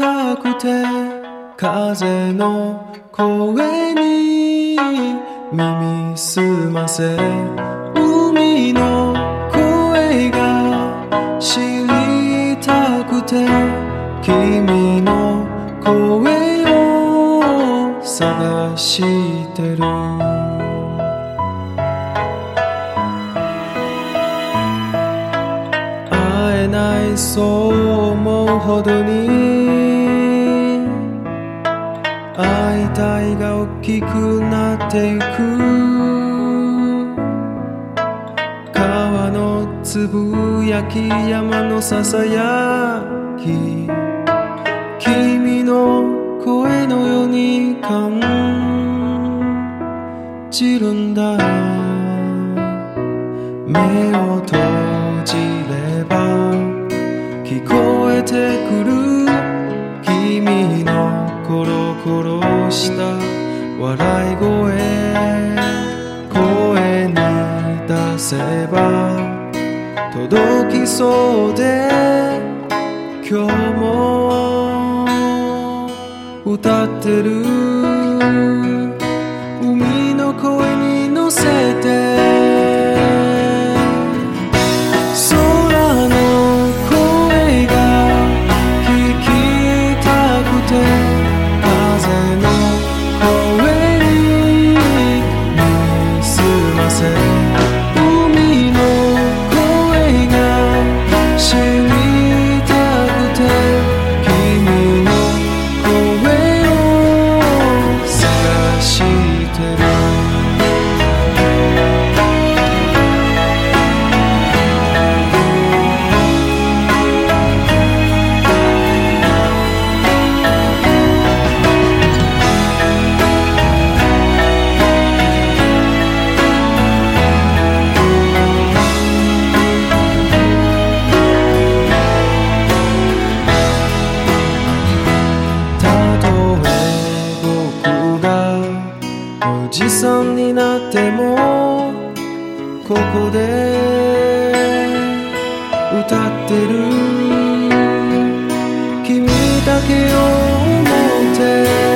たくて風の声に耳すませ海の声が知りたくて君の声を探してる。会えないそう思うほどに会いたいが大きくなっていく。川のつぶやき山のささやき。君の声のように感。じるんだ。目を閉じ出せば届きそうで今日も歌ってる。海の声に乗せて空の声が聞きたくて風の声にすませ海おじさんになってもここで歌ってる。君だけを思って